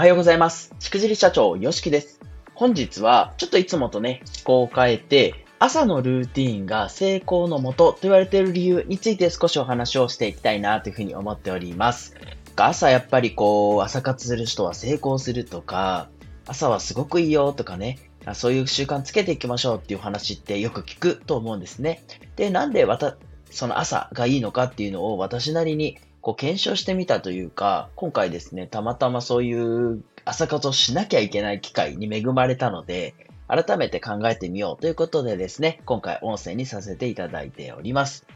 おはようございます。しくじり社長、よしきです。本日は、ちょっといつもとね、思考を変えて、朝のルーティーンが成功のもとと言われている理由について少しお話をしていきたいなというふうに思っております。朝やっぱりこう、朝活する人は成功するとか、朝はすごくいいよとかね、そういう習慣つけていきましょうっていう話ってよく聞くと思うんですね。で、なんでわた、その朝がいいのかっていうのを私なりにこう検証してみたというか、今回ですね、たまたまそういう朝活をしなきゃいけない機会に恵まれたので、改めて考えてみようということでですね、今回音声にさせていただいております。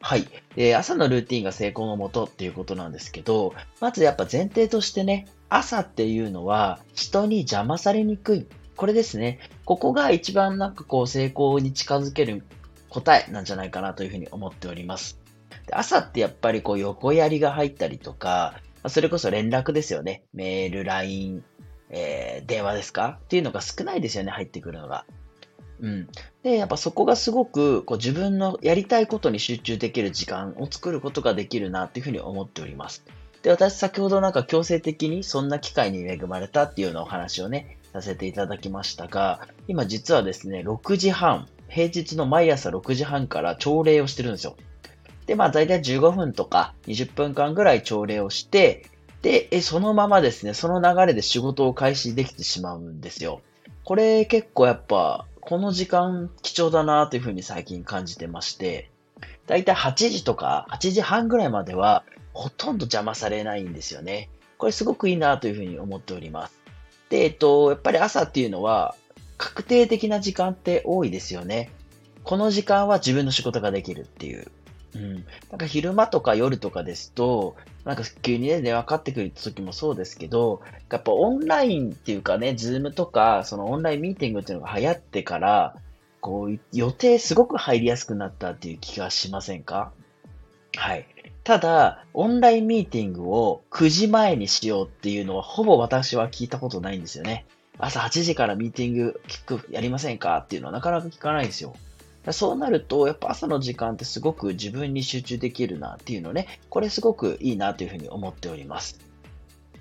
はい。で、朝のルーティンが成功のもとっていうことなんですけど、まずやっぱ前提としてね、朝っていうのは人に邪魔されにくい。これですね。ここが一番なんかこう成功に近づける答えなんじゃないかなというふうに思っております。朝ってやっぱりこう横やりが入ったりとか、それこそ連絡ですよね。メール、LINE、えー、電話ですか？っていうのが少ないですよね、入ってくるのが。うん。で、やっぱそこがすごくこう自分のやりたいことに集中できる時間を作ることができるなっていうふうに思っております。で、私先ほどなんか強制的にそんな機会に恵まれたっていうようなお話をね、させていただきましたが、今実はですね、6時半、平日の毎朝6時半から朝礼をしてるんですよ。で、まあ大体15分とか20分間ぐらい朝礼をして、で、そのままですね、その流れで仕事を開始できてしまうんですよ。これ結構やっぱ、この時間貴重だなというふうに最近感じてまして、だいたい8時とか8時半ぐらいまではほとんど邪魔されないんですよね。これすごくいいなというふうに思っております。で、えっと、やっぱり朝っていうのは確定的な時間って多いですよね。この時間は自分の仕事ができるっていう。うん。なんか昼間とか夜とかですと、なんか急にね、電話かかってくる時もそうですけど、やっぱオンラインっていうかね、 Zoom とか、そのオンラインミーティングっていうのが流行ってから、こう、予定すごく入りやすくなったっていう気がしませんか？はい。ただ、オンラインミーティングを9時前にしようっていうのは、ほぼ私は聞いたことないんですよね。朝8時からミーティング聞く、やりませんか？っていうのはなかなか聞かないんですよ。そうなると、やっぱ朝の時間ってすごく自分に集中できるなっていうのね、これすごくいいなというふうに思っております。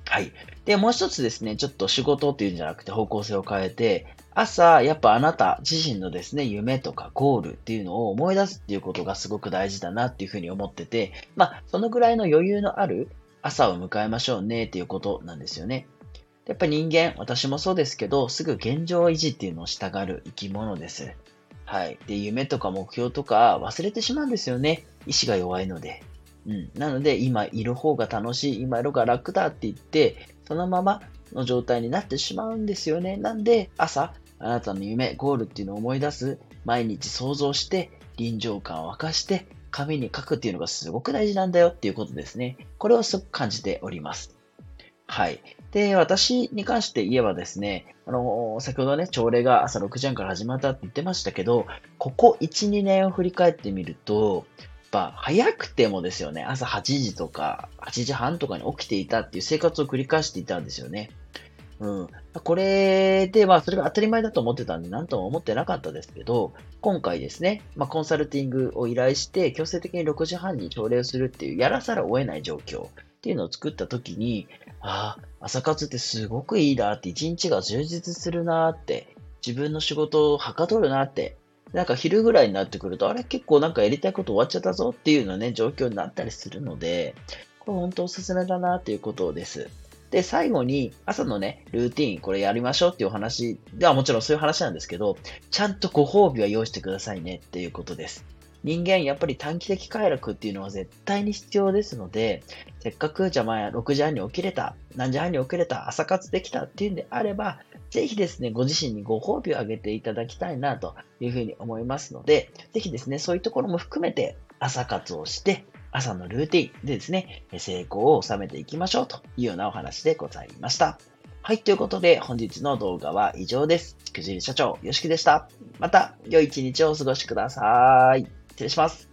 はい。で、もう一つですね、ちょっと仕事っていうんじゃなくて方向性を変えて、朝、やっぱあなた自身のですね、夢とかゴールっていうのを思い出すっていうことがすごく大事だなっていうふうに思ってて、まあ、そのぐらいの余裕のある朝を迎えましょうねっていうことなんですよね。やっぱ人間、私もそうですけど、すぐ現状維持っていうのをしたがる生き物です。はい。で、夢とか目標とか忘れてしまうんですよね。意志が弱いので。うん。なので、今いる方が楽しい、今いる方が楽だって言って、そのままの状態になってしまうんですよね。なんで、朝、あなたの夢、ゴールっていうのを思い出す、毎日想像して、臨場感を沸かして、紙に書くっていうのがすごく大事なんだよっていうことですね。これをすごく感じております。はい。で、私に関して言えばですね、あの、先ほどね、朝礼が朝6時半から始まったって言ってましたけど、ここ1、2年を振り返ってみると、やっぱ早くてもですよね、朝8時とか8時半とかに起きていたっていう生活を繰り返していたんですよね。うん。これで、まあ、それが当たり前だと思ってたんで、なんとも思ってなかったですけど、今回ですね、まあ、コンサルティングを依頼して、強制的に6時半に朝礼をするっていう、やらざるを得ない状況っていうのを作ったときに、ああ、朝活ってすごくいいなって、一日が充実するなって、自分の仕事をはかどるなって、なんか昼ぐらいになってくると、あれ結構なんかやりたいこと終わっちゃったぞっていうのね、状況になったりするので、これ本当おすすめだなっていうことです。で、最後に朝のね、ルーティン、これやりましょうっていうお話ではもちろんそういう話なんですけど、ちゃんとご褒美は用意してくださいねっていうことです。人間やっぱり短期的快楽っていうのは絶対に必要ですので、せっかくじゃあ前6時半に起きれた、何時半に起きれた、朝活できたっていうんであれば、ぜひですね、ご自身にご褒美をあげていただきたいなというふうに思いますので、ぜひですね、そういうところも含めて朝活をして、朝のルーティンでですね、成功を収めていきましょうというようなお話でございました。はい、ということで本日の動画は以上です。くじり社長、よしきでした。また、良い一日をお過ごしください。失礼します。